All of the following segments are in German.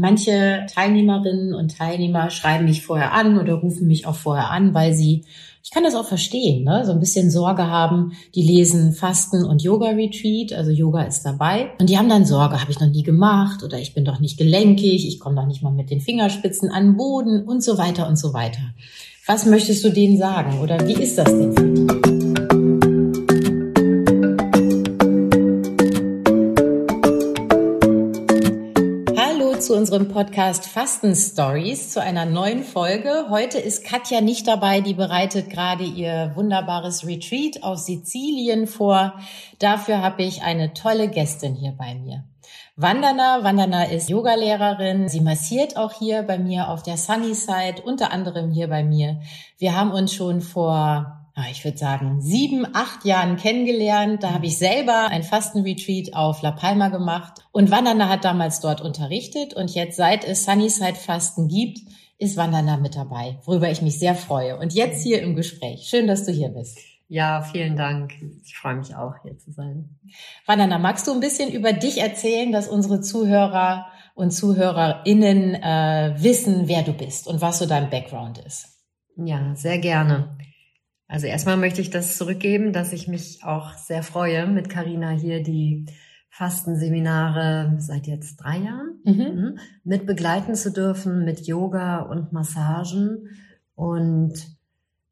Manche Teilnehmerinnen und Teilnehmer schreiben mich vorher an oder rufen mich auch vorher an, weil sie, ich kann das auch verstehen, ne, so ein bisschen Sorge haben. Die lesen Fasten und Yoga Retreat, also Yoga ist dabei. Und die haben dann Sorge, habe ich noch nie gemacht oder ich bin doch nicht gelenkig, ich komme doch nicht mal mit den Fingerspitzen an den Boden und so weiter und so weiter. Was möchtest du denen sagen oder wie ist das denn für die? Unserem Podcast Fasten Stories, zu einer neuen Folge. Heute ist Katja nicht dabei, die bereitet gerade ihr wunderbares Retreat auf Sizilien vor. Dafür habe ich eine tolle Gästin hier bei mir. Vandana. Vandana ist Yogalehrerin. Sie massiert auch hier bei mir auf der Sunnyside, unter anderem hier bei mir. Wir haben uns schon vor ich würde sagen, sieben, acht Jahren kennengelernt. Da habe ich selber ein Fastenretreat auf La Palma gemacht. Und Vandana hat damals dort unterrichtet. Und jetzt, seit es Sunnyside Fasten gibt, ist Vandana mit dabei, worüber ich mich sehr freue. Und jetzt hier im Gespräch. Schön, dass du hier bist. Ja, vielen Dank. Ich freue mich auch, hier zu sein. Vandana, magst du ein bisschen über dich erzählen, dass unsere Zuhörer und ZuhörerInnen äh, wissen, wer du bist und was so dein Background ist? Ja, sehr gerne. Also erstmal möchte ich das zurückgeben, dass ich mich auch sehr freue, mit Karina hier die Fastenseminare seit jetzt drei Jahren mhm. mhm. mit begleiten zu dürfen mit Yoga und Massagen. Und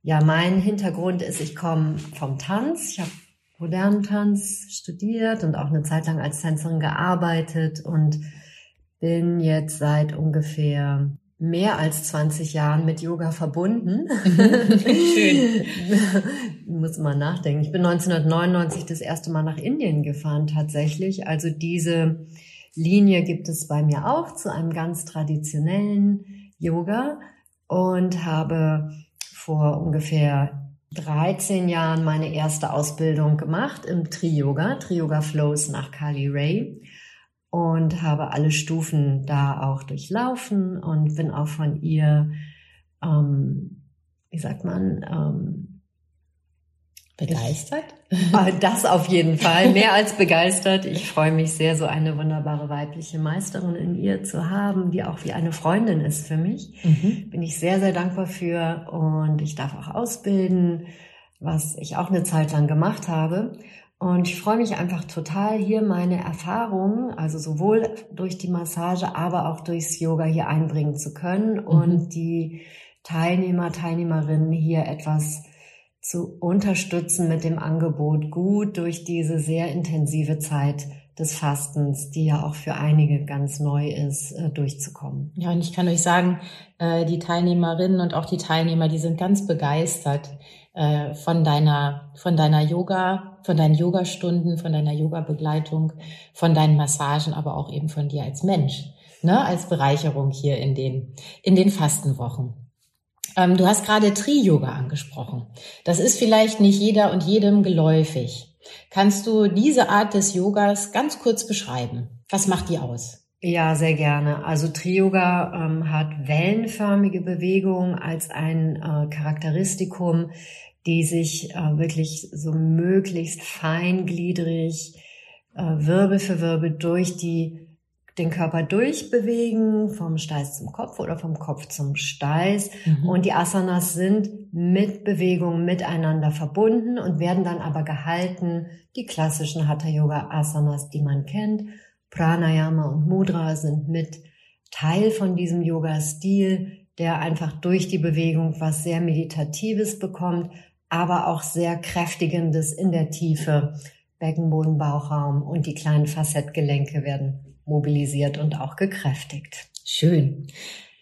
ja, mein Hintergrund ist, ich komme vom Tanz. Ich habe modernen Tanz studiert und auch eine Zeit lang als Tänzerin gearbeitet und bin jetzt seit ungefähr mehr als 20 Jahren mit Yoga verbunden. Schön. Muss mal nachdenken. Ich bin 1999 das erste Mal nach Indien gefahren tatsächlich. Also diese Linie gibt es bei mir auch zu einem ganz traditionellen Yoga und habe vor ungefähr 13 Jahren meine erste Ausbildung gemacht im Tri-Yoga, Tri-Yoga Flows nach Kali Ray und habe alle Stufen da auch durchlaufen und bin auch von ihr, ähm, wie sagt man, ähm, begeistert? Ah, das auf jeden Fall, mehr als begeistert. Ich freue mich sehr, so eine wunderbare weibliche Meisterin in ihr zu haben, die auch wie eine Freundin ist für mich. Mhm. Bin ich sehr, sehr dankbar für und ich darf auch ausbilden, was ich auch eine Zeit lang gemacht habe. Und ich freue mich einfach total, hier meine Erfahrungen, also sowohl durch die Massage, aber auch durchs Yoga hier einbringen zu können mhm. und die Teilnehmer, Teilnehmerinnen hier etwas zu unterstützen mit dem Angebot, gut durch diese sehr intensive Zeit des Fastens, die ja auch für einige ganz neu ist, äh, durchzukommen. Ja, und ich kann euch sagen, äh, die Teilnehmerinnen und auch die Teilnehmer, die sind ganz begeistert äh, von deiner, von deiner Yoga, von deinen Yogastunden, von deiner Yoga-Begleitung, von deinen Massagen, aber auch eben von dir als Mensch, ne, als Bereicherung hier in den, in den Fastenwochen. Ähm, du hast gerade Tri-Yoga angesprochen. Das ist vielleicht nicht jeder und jedem geläufig. Kannst du diese Art des Yogas ganz kurz beschreiben? Was macht die aus? Ja, sehr gerne. Also Tri-Yoga ähm, hat wellenförmige Bewegung als ein äh, Charakteristikum, die sich äh, wirklich so möglichst feingliedrig äh, Wirbel für Wirbel durch die den Körper durchbewegen, vom Steiß zum Kopf oder vom Kopf zum Steiß. Mhm. Und die Asanas sind mit Bewegung miteinander verbunden und werden dann aber gehalten. Die klassischen Hatha Yoga Asanas, die man kennt. Pranayama und Mudra sind mit Teil von diesem Yoga-Stil, der einfach durch die Bewegung was sehr Meditatives bekommt, aber auch sehr kräftigendes in der Tiefe. Beckenboden, Bauchraum und die kleinen Facettgelenke werden mobilisiert und auch gekräftigt. Schön.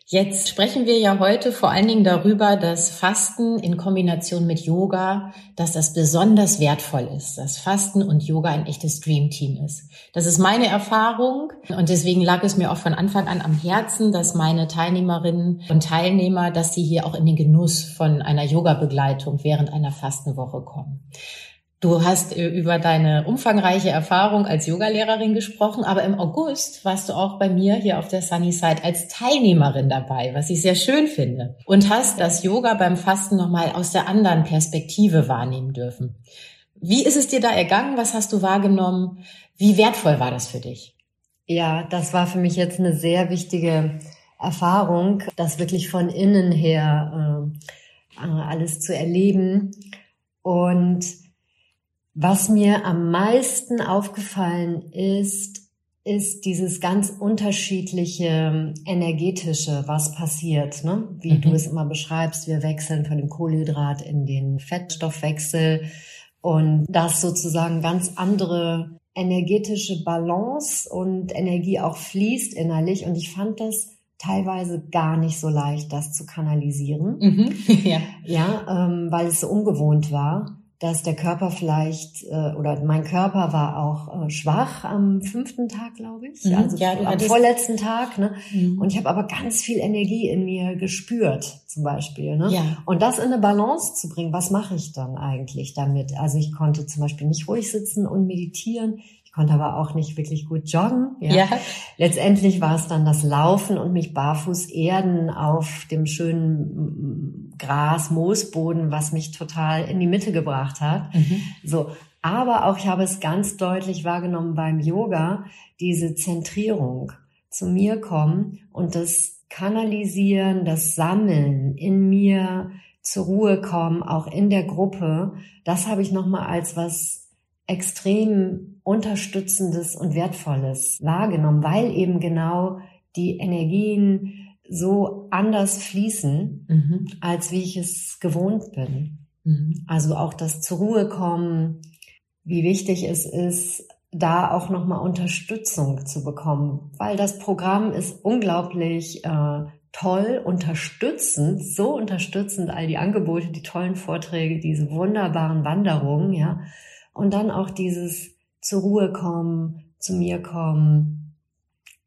Jetzt sprechen wir ja heute vor allen Dingen darüber, dass Fasten in Kombination mit Yoga, dass das besonders wertvoll ist, dass Fasten und Yoga ein echtes Dreamteam ist. Das ist meine Erfahrung und deswegen lag es mir auch von Anfang an am Herzen, dass meine Teilnehmerinnen und Teilnehmer, dass sie hier auch in den Genuss von einer Yoga-Begleitung während einer Fastenwoche kommen. Du hast über deine umfangreiche Erfahrung als Yogalehrerin gesprochen, aber im August warst du auch bei mir hier auf der Sunnyside als Teilnehmerin dabei, was ich sehr schön finde. Und hast das Yoga beim Fasten nochmal aus der anderen Perspektive wahrnehmen dürfen. Wie ist es dir da ergangen? Was hast du wahrgenommen? Wie wertvoll war das für dich? Ja, das war für mich jetzt eine sehr wichtige Erfahrung, das wirklich von innen her äh, äh alles zu erleben. Und was mir am meisten aufgefallen ist, ist dieses ganz unterschiedliche ähm, energetische, was passiert, ne? wie mhm. du es immer beschreibst. Wir wechseln von dem Kohlenhydrat in den Fettstoffwechsel und das sozusagen ganz andere energetische Balance und Energie auch fließt innerlich. Und ich fand das teilweise gar nicht so leicht, das zu kanalisieren. Mhm. ja, ja ähm, weil es so ungewohnt war dass der Körper vielleicht äh, oder mein Körper war auch äh, schwach am fünften Tag, glaube ich, mhm, also ja, am vorletzten Tag. Ne? Mhm. Und ich habe aber ganz viel Energie in mir gespürt, zum Beispiel. Ne? Ja. Und das in eine Balance zu bringen, was mache ich dann eigentlich damit? Also ich konnte zum Beispiel nicht ruhig sitzen und meditieren konnte aber auch nicht wirklich gut joggen. Ja. ja. Letztendlich war es dann das Laufen und mich barfuß erden auf dem schönen Gras, Moosboden, was mich total in die Mitte gebracht hat. Mhm. So. Aber auch ich habe es ganz deutlich wahrgenommen beim Yoga, diese Zentrierung zu mir kommen und das Kanalisieren, das Sammeln in mir zur Ruhe kommen, auch in der Gruppe, das habe ich nochmal als was extrem Unterstützendes und Wertvolles wahrgenommen, weil eben genau die Energien so anders fließen, mhm. als wie ich es gewohnt bin. Mhm. Also auch das zur Ruhe kommen, wie wichtig es ist, da auch nochmal Unterstützung zu bekommen, weil das Programm ist unglaublich äh, toll, unterstützend, so unterstützend, all die Angebote, die tollen Vorträge, diese wunderbaren Wanderungen, ja. Und dann auch dieses zur Ruhe kommen, zu mir kommen,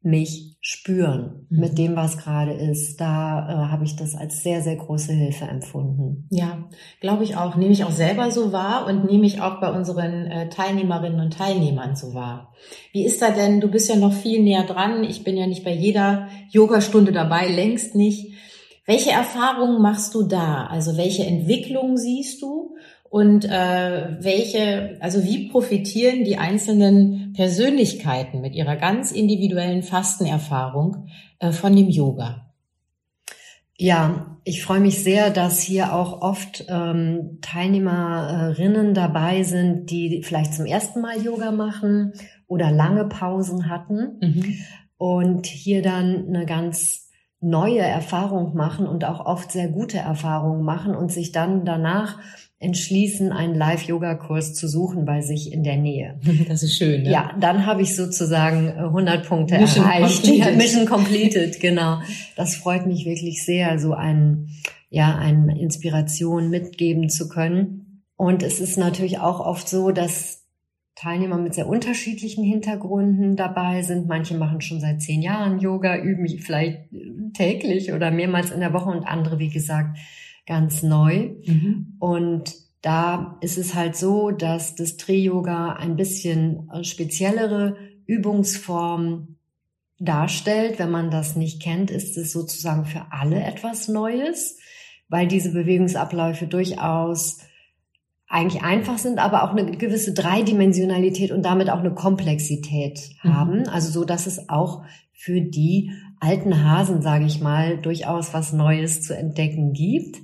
mich spüren mhm. mit dem, was gerade ist. Da äh, habe ich das als sehr, sehr große Hilfe empfunden. Ja, glaube ich auch. Nehme ich auch selber so wahr und nehme ich auch bei unseren äh, Teilnehmerinnen und Teilnehmern so wahr. Wie ist da denn? Du bist ja noch viel näher dran. Ich bin ja nicht bei jeder Yogastunde dabei, längst nicht. Welche Erfahrungen machst du da? Also welche Entwicklungen siehst du? Und äh, welche, also wie profitieren die einzelnen Persönlichkeiten mit ihrer ganz individuellen Fastenerfahrung äh, von dem Yoga? Ja, ich freue mich sehr, dass hier auch oft ähm, Teilnehmerinnen dabei sind, die vielleicht zum ersten Mal Yoga machen oder lange Pausen hatten mhm. und hier dann eine ganz neue Erfahrung machen und auch oft sehr gute Erfahrungen machen und sich dann danach entschließen, einen Live-Yoga-Kurs zu suchen bei sich in der Nähe. Das ist schön. Ne? Ja, dann habe ich sozusagen 100 äh, Punkte Mission erreicht. Completed. Mission completed, genau. Das freut mich wirklich sehr, so ein, ja, eine Inspiration mitgeben zu können. Und es ist natürlich auch oft so, dass Teilnehmer mit sehr unterschiedlichen Hintergründen dabei sind. Manche machen schon seit zehn Jahren Yoga, üben vielleicht täglich oder mehrmals in der Woche und andere, wie gesagt, ganz neu. Mhm. Und da ist es halt so, dass das Tri-Yoga ein bisschen speziellere Übungsform darstellt. Wenn man das nicht kennt, ist es sozusagen für alle etwas Neues, weil diese Bewegungsabläufe durchaus eigentlich einfach sind, aber auch eine gewisse Dreidimensionalität und damit auch eine Komplexität mhm. haben. Also so, dass es auch für die alten Hasen, sage ich mal, durchaus was Neues zu entdecken gibt.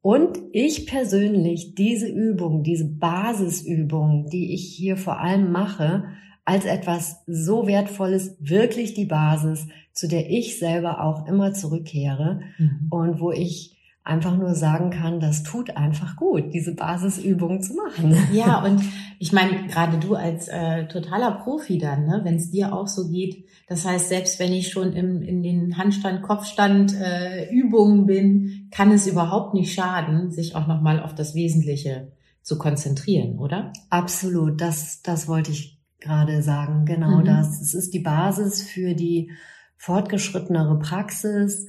Und ich persönlich diese Übung, diese Basisübung, die ich hier vor allem mache, als etwas so wertvolles, wirklich die Basis, zu der ich selber auch immer zurückkehre mhm. und wo ich einfach nur sagen kann, das tut einfach gut, diese Basisübung zu machen. Ja, und ich meine, gerade du als äh, totaler Profi dann, ne, wenn es dir auch so geht, das heißt, selbst wenn ich schon im, in den Handstand, Kopfstand äh, Übungen bin, kann es überhaupt nicht schaden, sich auch nochmal auf das Wesentliche zu konzentrieren, oder? Absolut, das, das wollte ich gerade sagen. Genau mhm. das. Es ist die Basis für die fortgeschrittenere Praxis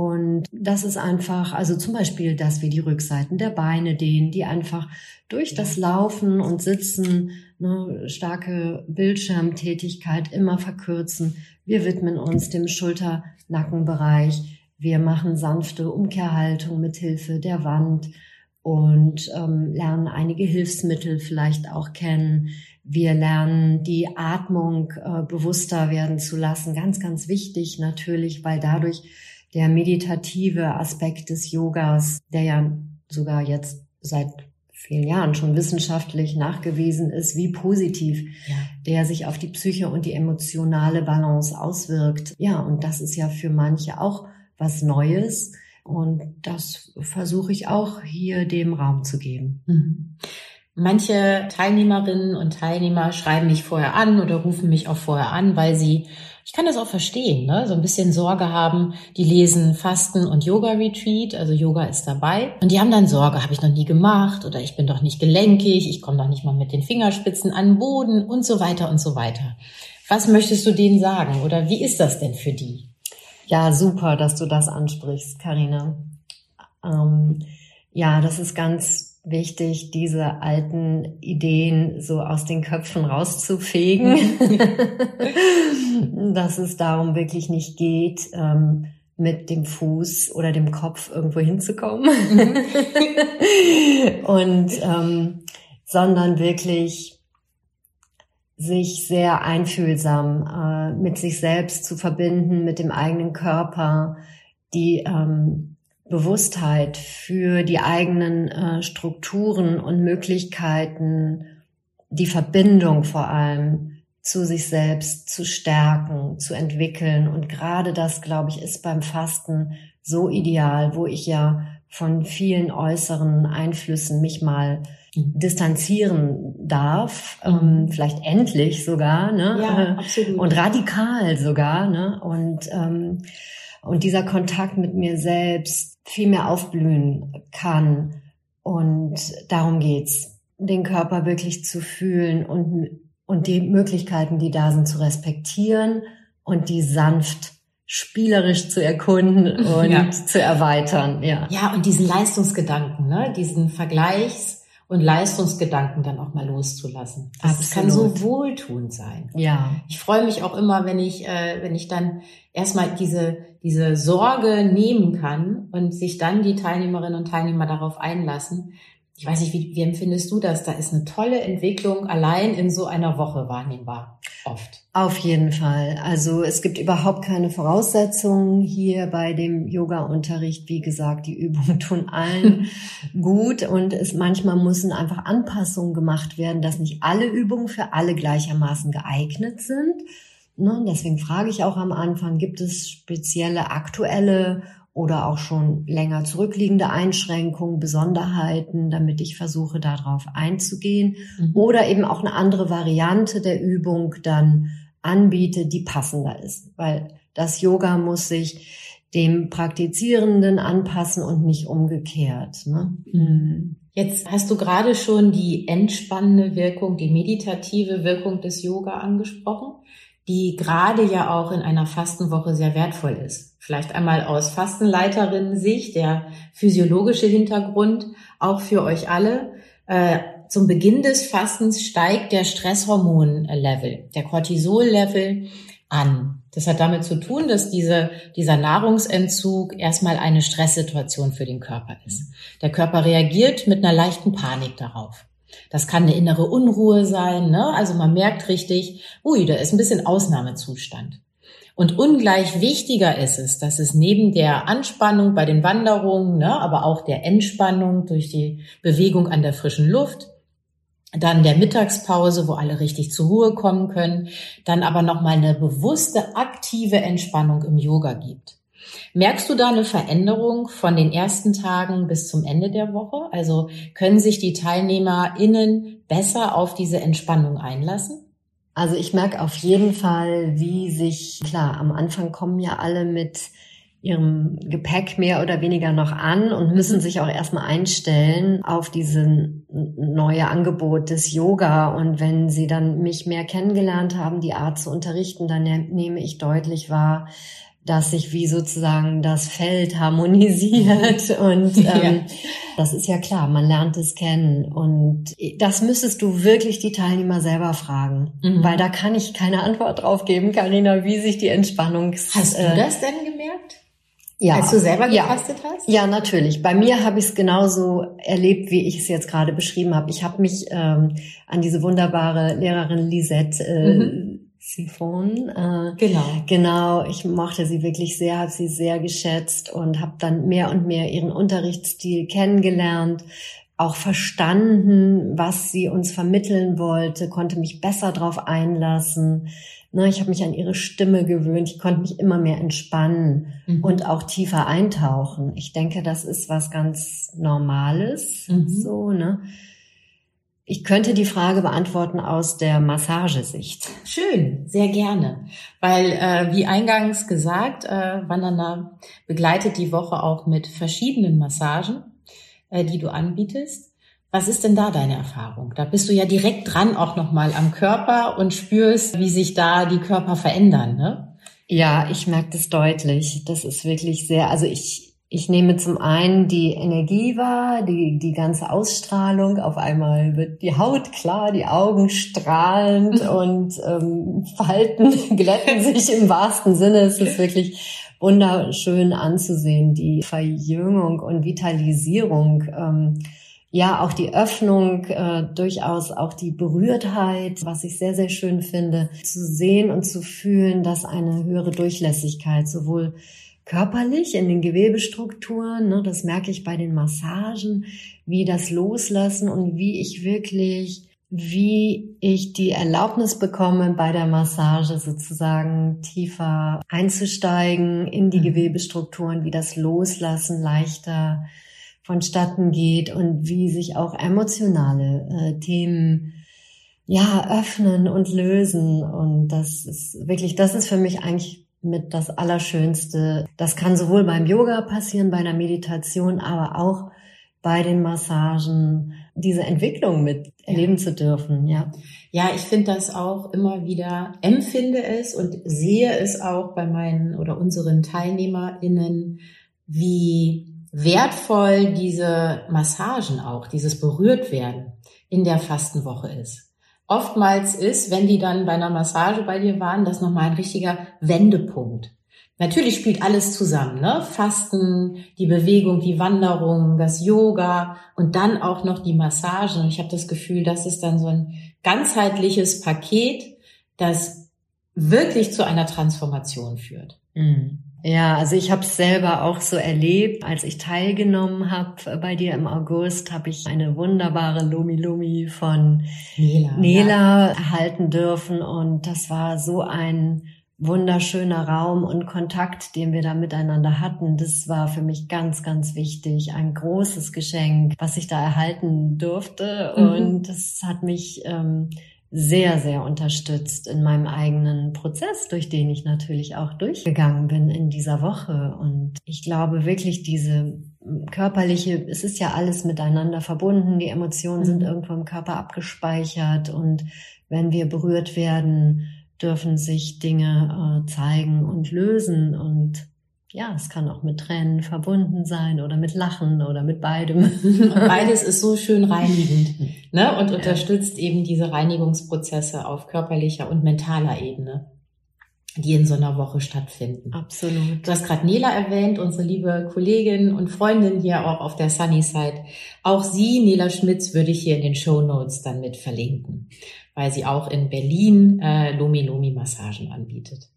und das ist einfach, also zum Beispiel, dass wir die Rückseiten der Beine dehnen, die einfach durch das Laufen und Sitzen eine starke Bildschirmtätigkeit immer verkürzen. Wir widmen uns dem Schulter-Nackenbereich. Wir machen sanfte Umkehrhaltung mit Hilfe der Wand. und ähm, lernen einige Hilfsmittel vielleicht auch kennen. Wir lernen die Atmung äh, bewusster werden zu lassen. Ganz, ganz wichtig natürlich, weil dadurch der meditative Aspekt des Yogas, der ja sogar jetzt seit vielen Jahren schon wissenschaftlich nachgewiesen ist, wie positiv ja. der sich auf die Psyche und die emotionale Balance auswirkt. Ja, und das ist ja für manche auch was Neues. Und das versuche ich auch hier dem Raum zu geben. Mhm. Manche Teilnehmerinnen und Teilnehmer schreiben mich vorher an oder rufen mich auch vorher an, weil sie, ich kann das auch verstehen, ne, so ein bisschen Sorge haben. Die lesen Fasten und Yoga Retreat, also Yoga ist dabei. Und die haben dann Sorge, habe ich noch nie gemacht oder ich bin doch nicht gelenkig, ich komme doch nicht mal mit den Fingerspitzen an den Boden und so weiter und so weiter. Was möchtest du denen sagen oder wie ist das denn für die? Ja, super, dass du das ansprichst, Karina. Ähm, ja, das ist ganz wichtig, diese alten Ideen so aus den Köpfen rauszufegen, dass es darum wirklich nicht geht, ähm, mit dem Fuß oder dem Kopf irgendwo hinzukommen. Und ähm, sondern wirklich sich sehr einfühlsam äh, mit sich selbst zu verbinden, mit dem eigenen Körper, die ähm, Bewusstheit für die eigenen äh, Strukturen und Möglichkeiten, die Verbindung vor allem zu sich selbst zu stärken, zu entwickeln. Und gerade das, glaube ich, ist beim Fasten so ideal, wo ich ja von vielen äußeren Einflüssen mich mal distanzieren darf, mhm. ähm, vielleicht endlich sogar, ne? Ja, absolut. Und radikal sogar, ne? Und ähm, und dieser Kontakt mit mir selbst viel mehr aufblühen kann. Und darum geht's, den Körper wirklich zu fühlen und und die Möglichkeiten, die da sind, zu respektieren und die sanft spielerisch zu erkunden und ja. zu erweitern. Ja. ja, und diesen Leistungsgedanken, ne? diesen Vergleichs- und Leistungsgedanken dann auch mal loszulassen. Das Absolut. kann so wohltuend sein. Ja. Ich freue mich auch immer, wenn ich, äh, wenn ich dann erstmal diese, diese Sorge nehmen kann und sich dann die Teilnehmerinnen und Teilnehmer darauf einlassen. Ich weiß nicht, wie, wie empfindest du das? Da ist eine tolle Entwicklung allein in so einer Woche wahrnehmbar. Oft. Auf jeden Fall. Also es gibt überhaupt keine Voraussetzungen hier bei dem Yoga-Unterricht. Wie gesagt, die Übungen tun allen gut und es manchmal müssen einfach Anpassungen gemacht werden, dass nicht alle Übungen für alle gleichermaßen geeignet sind. Ne? Deswegen frage ich auch am Anfang, gibt es spezielle aktuelle oder auch schon länger zurückliegende Einschränkungen, Besonderheiten, damit ich versuche, darauf einzugehen. Mhm. Oder eben auch eine andere Variante der Übung dann anbiete, die passender ist. Weil das Yoga muss sich dem Praktizierenden anpassen und nicht umgekehrt. Ne? Mhm. Jetzt hast du gerade schon die entspannende Wirkung, die meditative Wirkung des Yoga angesprochen, die gerade ja auch in einer Fastenwoche sehr wertvoll ist. Vielleicht einmal aus Fastenleiterinnen-Sicht, der physiologische Hintergrund, auch für euch alle. Äh, zum Beginn des Fastens steigt der Stresshormon-Level, der Cortisol-Level an. Das hat damit zu tun, dass diese, dieser Nahrungsentzug erstmal eine Stresssituation für den Körper ist. Der Körper reagiert mit einer leichten Panik darauf. Das kann eine innere Unruhe sein, ne? Also man merkt richtig, ui, da ist ein bisschen Ausnahmezustand. Und ungleich wichtiger ist es, dass es neben der Anspannung bei den Wanderungen, ne, aber auch der Entspannung durch die Bewegung an der frischen Luft, dann der Mittagspause, wo alle richtig zur Ruhe kommen können, dann aber nochmal eine bewusste, aktive Entspannung im Yoga gibt. Merkst du da eine Veränderung von den ersten Tagen bis zum Ende der Woche? Also können sich die TeilnehmerInnen besser auf diese Entspannung einlassen? Also ich merke auf jeden Fall, wie sich, klar, am Anfang kommen ja alle mit ihrem Gepäck mehr oder weniger noch an und müssen mhm. sich auch erstmal einstellen auf diesen neue Angebot des Yoga. Und wenn sie dann mich mehr kennengelernt haben, die Art zu unterrichten, dann nehme ich deutlich wahr, dass sich wie sozusagen das Feld harmonisiert und ähm, ja. das ist ja klar, man lernt es kennen und das müsstest du wirklich die Teilnehmer selber fragen, mhm. weil da kann ich keine Antwort drauf geben, Karina, wie sich die Entspannung. Hast du äh, das denn gemerkt? Ja. Als du selber gefastet ja. hast? Ja, natürlich. Bei mir habe ich es genauso erlebt, wie ich es jetzt gerade beschrieben habe. Ich habe mich ähm, an diese wunderbare Lehrerin Lisette äh, mhm. Siphon. Äh, genau. Genau, ich mochte sie wirklich sehr, habe sie sehr geschätzt und habe dann mehr und mehr ihren Unterrichtsstil kennengelernt, auch verstanden, was sie uns vermitteln wollte, konnte mich besser darauf einlassen. Ne, ich habe mich an ihre Stimme gewöhnt, ich konnte mich immer mehr entspannen mhm. und auch tiefer eintauchen. Ich denke, das ist was ganz Normales. Mhm. So, ne? Ich könnte die Frage beantworten aus der Massagesicht. Schön, sehr gerne. Weil, äh, wie eingangs gesagt, äh, Vandana begleitet die Woche auch mit verschiedenen Massagen, äh, die du anbietest. Was ist denn da deine Erfahrung? Da bist du ja direkt dran auch nochmal am Körper und spürst, wie sich da die Körper verändern, ne? Ja, ich merke das deutlich. Das ist wirklich sehr, also ich, ich nehme zum einen die Energie wahr, die, die ganze Ausstrahlung. Auf einmal wird die Haut klar, die Augen strahlend und ähm, Falten glätten sich im wahrsten Sinne. Es ist wirklich wunderschön anzusehen, die Verjüngung und Vitalisierung. Ähm, ja, auch die Öffnung, äh, durchaus auch die Berührtheit, was ich sehr, sehr schön finde, zu sehen und zu fühlen, dass eine höhere Durchlässigkeit sowohl körperlich in den Gewebestrukturen, ne, das merke ich bei den Massagen, wie das Loslassen und wie ich wirklich, wie ich die Erlaubnis bekomme, bei der Massage sozusagen tiefer einzusteigen in die mhm. Gewebestrukturen, wie das Loslassen leichter vonstatten geht und wie sich auch emotionale äh, Themen ja öffnen und lösen und das ist wirklich das ist für mich eigentlich mit das Allerschönste. Das kann sowohl beim Yoga passieren, bei der Meditation, aber auch bei den Massagen diese Entwicklung mit erleben ja. zu dürfen, ja. Ja, ich finde das auch immer wieder, empfinde es und sehe es auch bei meinen oder unseren TeilnehmerInnen, wie wertvoll diese Massagen auch, dieses Berührtwerden in der Fastenwoche ist. Oftmals ist, wenn die dann bei einer Massage bei dir waren, das nochmal ein richtiger Wendepunkt. Natürlich spielt alles zusammen, ne? Fasten, die Bewegung, die Wanderung, das Yoga und dann auch noch die Massagen. Und ich habe das Gefühl, das ist dann so ein ganzheitliches Paket, das wirklich zu einer Transformation führt. Mhm. Ja, also ich habe es selber auch so erlebt. Als ich teilgenommen habe bei dir im August, habe ich eine wunderbare Lumi Lumi von Nela, Nela ja. erhalten dürfen. Und das war so ein wunderschöner Raum und Kontakt, den wir da miteinander hatten. Das war für mich ganz, ganz wichtig. Ein großes Geschenk, was ich da erhalten durfte. Mhm. Und das hat mich ähm, sehr, sehr unterstützt in meinem eigenen Prozess, durch den ich natürlich auch durchgegangen bin in dieser Woche. Und ich glaube wirklich, diese körperliche, es ist ja alles miteinander verbunden, die Emotionen mhm. sind irgendwo im Körper abgespeichert und wenn wir berührt werden, dürfen sich Dinge äh, zeigen und lösen und ja, es kann auch mit Tränen verbunden sein oder mit Lachen oder mit beidem. Und beides ist so schön reinigend ne? und unterstützt eben diese Reinigungsprozesse auf körperlicher und mentaler Ebene, die in so einer Woche stattfinden. Absolut. Du hast gerade Nela erwähnt, unsere liebe Kollegin und Freundin hier auch auf der Sunnyside. Auch sie, Nela Schmitz, würde ich hier in den Show Notes dann mit verlinken, weil sie auch in Berlin äh, Lomi Lomi Massagen anbietet.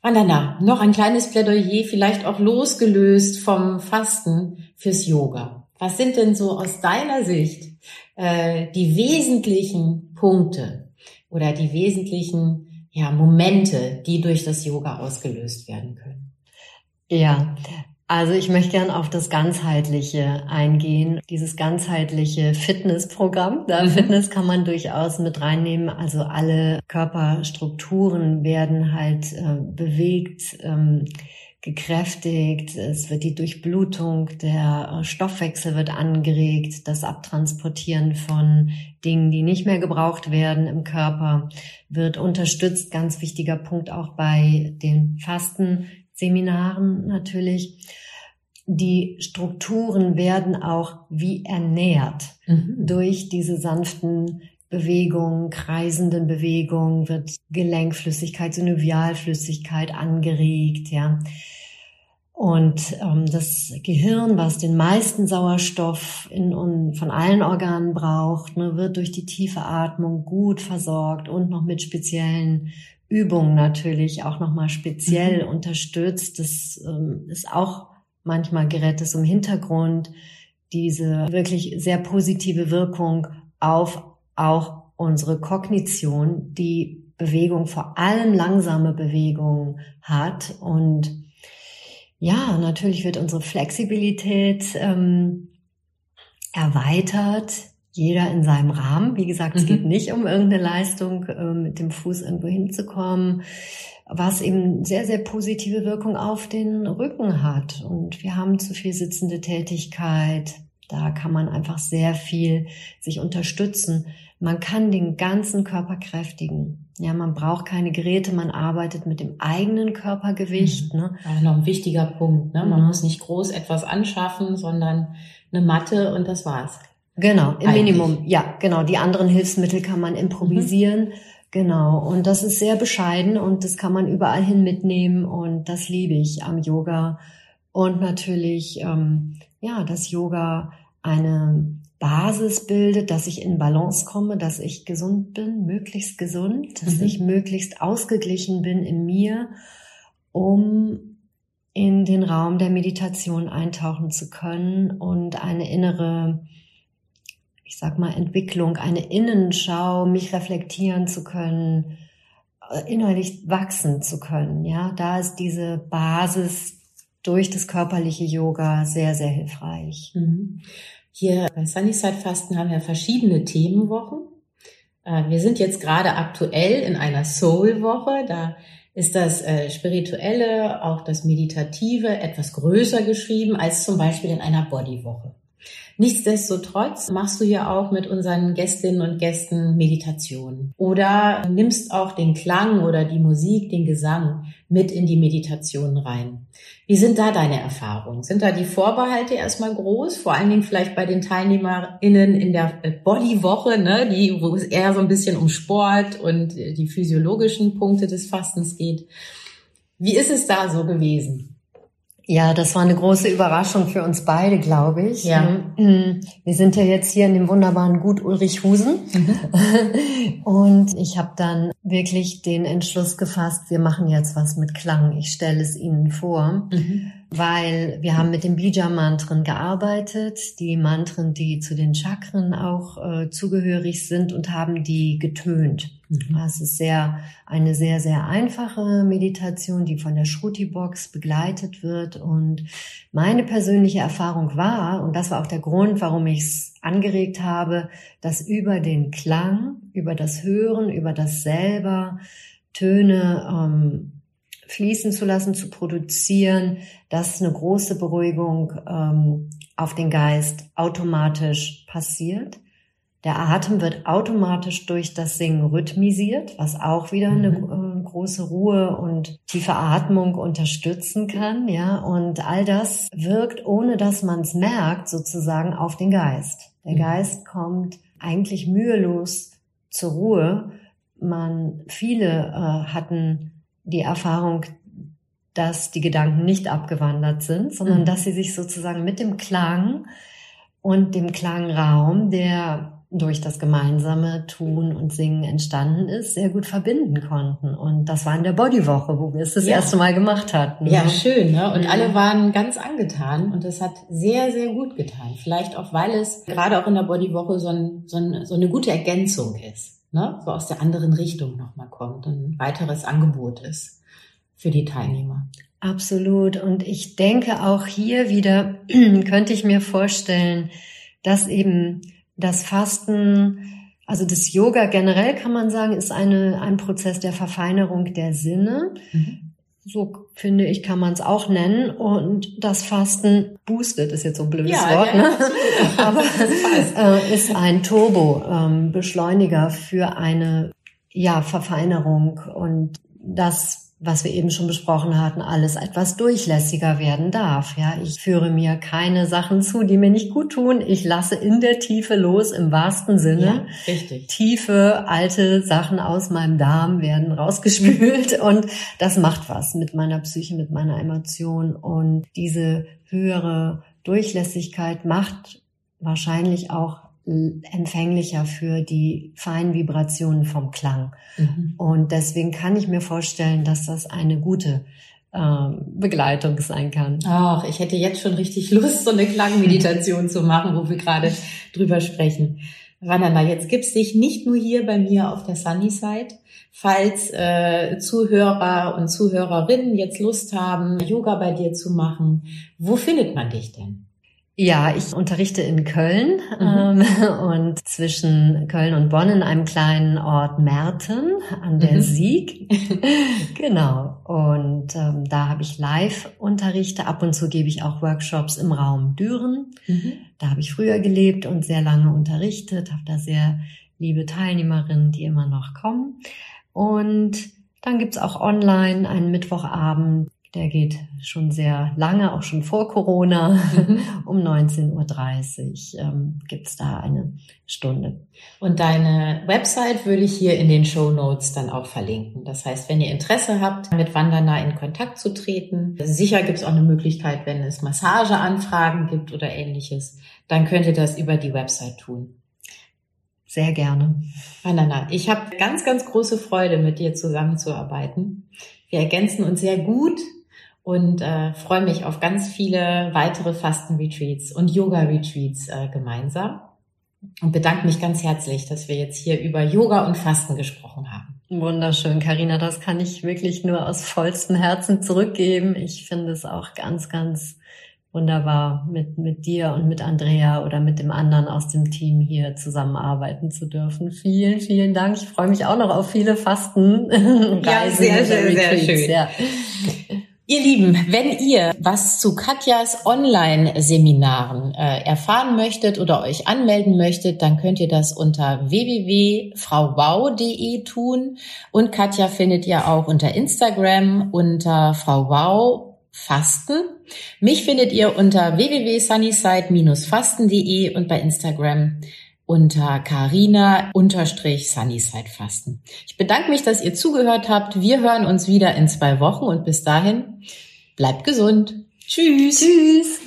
Vandana, noch ein kleines Plädoyer, vielleicht auch losgelöst vom Fasten fürs Yoga. Was sind denn so aus deiner Sicht äh, die wesentlichen Punkte oder die wesentlichen ja, Momente, die durch das Yoga ausgelöst werden können? Ja, also ich möchte gern auf das Ganzheitliche eingehen, dieses ganzheitliche Fitnessprogramm. Da mhm. Fitness kann man durchaus mit reinnehmen. Also alle Körperstrukturen werden halt äh, bewegt, ähm, gekräftigt. Es wird die Durchblutung, der äh, Stoffwechsel wird angeregt, das Abtransportieren von Dingen, die nicht mehr gebraucht werden im Körper wird unterstützt. Ganz wichtiger Punkt auch bei den Fasten Seminaren natürlich. Die Strukturen werden auch wie ernährt mhm. durch diese sanften Bewegungen, kreisenden Bewegungen wird Gelenkflüssigkeit, Synovialflüssigkeit angeregt, ja. Und ähm, das Gehirn, was den meisten Sauerstoff in, in, von allen Organen braucht, ne, wird durch die tiefe Atmung gut versorgt und noch mit speziellen Übungen natürlich auch nochmal speziell mhm. unterstützt. Das ähm, ist auch manchmal gerät es im Hintergrund, diese wirklich sehr positive Wirkung auf auch unsere Kognition, die Bewegung, vor allem langsame Bewegung hat und ja, natürlich wird unsere Flexibilität ähm, erweitert, jeder in seinem Rahmen. Wie gesagt, mhm. es geht nicht um irgendeine Leistung, äh, mit dem Fuß irgendwo hinzukommen, was eben sehr, sehr positive Wirkung auf den Rücken hat. Und wir haben zu viel sitzende Tätigkeit. Da kann man einfach sehr viel sich unterstützen. Man kann den ganzen Körper kräftigen. Ja, man braucht keine Geräte, man arbeitet mit dem eigenen Körpergewicht. Mhm. Ne? Auch noch ein wichtiger Punkt. Ne? Man mhm. muss nicht groß etwas anschaffen, sondern eine Matte und das war's. Genau, im Eigentlich. Minimum. Ja, genau. Die anderen Hilfsmittel kann man improvisieren. Mhm. Genau. Und das ist sehr bescheiden und das kann man überall hin mitnehmen und das liebe ich am Yoga. Und natürlich, ähm, ja, das Yoga eine Basis bildet, dass ich in Balance komme, dass ich gesund bin, möglichst gesund, dass mhm. ich möglichst ausgeglichen bin in mir, um in den Raum der Meditation eintauchen zu können und eine innere, ich sag mal, Entwicklung, eine Innenschau, mich reflektieren zu können, äh, innerlich wachsen zu können. Ja, da ist diese Basis durch das körperliche Yoga sehr, sehr hilfreich. Mhm. Hier bei Sunnyside Fasten haben wir verschiedene Themenwochen. Äh, wir sind jetzt gerade aktuell in einer Soul-Woche. Da ist das äh, Spirituelle, auch das Meditative etwas größer geschrieben als zum Beispiel in einer Body-Woche. Nichtsdestotrotz machst du ja auch mit unseren Gästinnen und Gästen Meditation oder nimmst auch den Klang oder die Musik, den Gesang mit in die Meditation rein. Wie sind da deine Erfahrungen? Sind da die Vorbehalte erstmal groß? Vor allen Dingen vielleicht bei den TeilnehmerInnen in der Bodywoche, ne, die, wo es eher so ein bisschen um Sport und die physiologischen Punkte des Fastens geht. Wie ist es da so gewesen? Ja, das war eine große Überraschung für uns beide, glaube ich. Ja. Mhm. Wir sind ja jetzt hier in dem wunderbaren Gut Ulrichhusen. Mhm. Und ich habe dann wirklich den Entschluss gefasst, wir machen jetzt was mit Klang. Ich stelle es Ihnen vor. Mhm weil wir haben mit den Bija-Mantren gearbeitet, die Mantren, die zu den Chakren auch äh, zugehörig sind und haben die getönt. Mhm. Es ist sehr, eine sehr, sehr einfache Meditation, die von der Shruti-Box begleitet wird. Und meine persönliche Erfahrung war, und das war auch der Grund, warum ich es angeregt habe, dass über den Klang, über das Hören, über das selber Töne ähm, fließen zu lassen, zu produzieren, dass eine große Beruhigung ähm, auf den Geist automatisch passiert. Der Atem wird automatisch durch das Singen rhythmisiert, was auch wieder eine mhm. äh, große Ruhe und tiefe Atmung unterstützen kann, ja. Und all das wirkt, ohne dass man es merkt, sozusagen auf den Geist. Der mhm. Geist kommt eigentlich mühelos zur Ruhe. Man, viele äh, hatten die Erfahrung, dass die Gedanken nicht abgewandert sind, sondern mhm. dass sie sich sozusagen mit dem Klang und dem Klangraum, der durch das gemeinsame Tun und Singen entstanden ist, sehr gut verbinden konnten. Und das war in der Bodywoche, wo wir es das ja. erste Mal gemacht hatten. Ja, ne? schön. Ne? Und ja. alle waren ganz angetan und das hat sehr, sehr gut getan. Vielleicht auch, weil es gerade auch in der Bodywoche so, ein, so, ein, so eine gute Ergänzung ist ne, so aus der anderen Richtung nochmal kommt und ein weiteres Angebot ist für die Teilnehmer. Absolut. Und ich denke auch hier wieder könnte ich mir vorstellen, dass eben das Fasten, also das Yoga generell kann man sagen, ist eine, ein Prozess der Verfeinerung der Sinne. Mhm so finde ich, kann man es auch nennen. Und das Fasten boostet, ist jetzt so ein blödes ja, Wort, ja, ne? aber äh, ist ein Turbo-Beschleuniger ähm, für eine ja, Verfeinerung. Und das was wir eben schon besprochen hatten, alles etwas durchlässiger werden darf. Ja, ich führe mir keine Sachen zu, die mir nicht gut tun. Ich lasse in der Tiefe los, im wahrsten Sinne. Ja, richtig. Tiefe, alte Sachen aus meinem Darm werden rausgespült und das macht was mit meiner Psyche, mit meiner Emotion und diese höhere Durchlässigkeit macht wahrscheinlich auch empfänglicher für die feinen Vibrationen vom Klang. Mhm. Und deswegen kann ich mir vorstellen, dass das eine gute ähm, Begleitung sein kann. Ach, ich hätte jetzt schon richtig Lust, so eine Klangmeditation zu machen, wo wir gerade drüber sprechen. Vandana, jetzt gibt's dich nicht nur hier bei mir auf der Sunny Side. Falls äh, Zuhörer und Zuhörerinnen jetzt Lust haben, Yoga bei dir zu machen, wo findet man dich denn? Ja, ich unterrichte in Köln mhm. ähm, und zwischen Köln und Bonn in einem kleinen Ort Merten an der mhm. Sieg. genau. Und ähm, da habe ich Live-Unterrichte. Ab und zu gebe ich auch Workshops im Raum Düren. Mhm. Da habe ich früher gelebt und sehr lange unterrichtet, habe da sehr liebe Teilnehmerinnen, die immer noch kommen. Und dann gibt's auch online einen Mittwochabend der geht schon sehr lange, auch schon vor Corona. Mhm. Um 19.30 Uhr ähm, gibt da eine Stunde. Und deine Website würde ich hier in den Show Notes dann auch verlinken. Das heißt, wenn ihr Interesse habt, mit Wandana in Kontakt zu treten, sicher gibt es auch eine Möglichkeit, wenn es Massageanfragen gibt oder ähnliches, dann könnt ihr das über die Website tun. Sehr gerne. Wandana, ich habe ganz, ganz große Freude, mit dir zusammenzuarbeiten. Wir ergänzen uns sehr gut und äh, freue mich auf ganz viele weitere Fasten-Retreats und Yoga-Retreats äh, gemeinsam und bedanke mich ganz herzlich, dass wir jetzt hier über Yoga und Fasten gesprochen haben. Wunderschön, Karina, das kann ich wirklich nur aus vollstem Herzen zurückgeben. Ich finde es auch ganz, ganz wunderbar, mit, mit dir und mit Andrea oder mit dem anderen aus dem Team hier zusammenarbeiten zu dürfen. Vielen, vielen Dank. Ich freue mich auch noch auf viele Fasten. Ja, sehr, sehr, sehr schön. Ja. Ihr Lieben, wenn ihr was zu Katjas Online-Seminaren äh, erfahren möchtet oder euch anmelden möchtet, dann könnt ihr das unter www.frauwau.de tun. Und Katja findet ihr auch unter Instagram unter Frau Fasten. Mich findet ihr unter www.sunnyside-fasten.de und bei Instagram unter Carina unterstrich Sunnyside Fasten. Ich bedanke mich, dass ihr zugehört habt. Wir hören uns wieder in zwei Wochen und bis dahin bleibt gesund. Tschüss. Tschüss.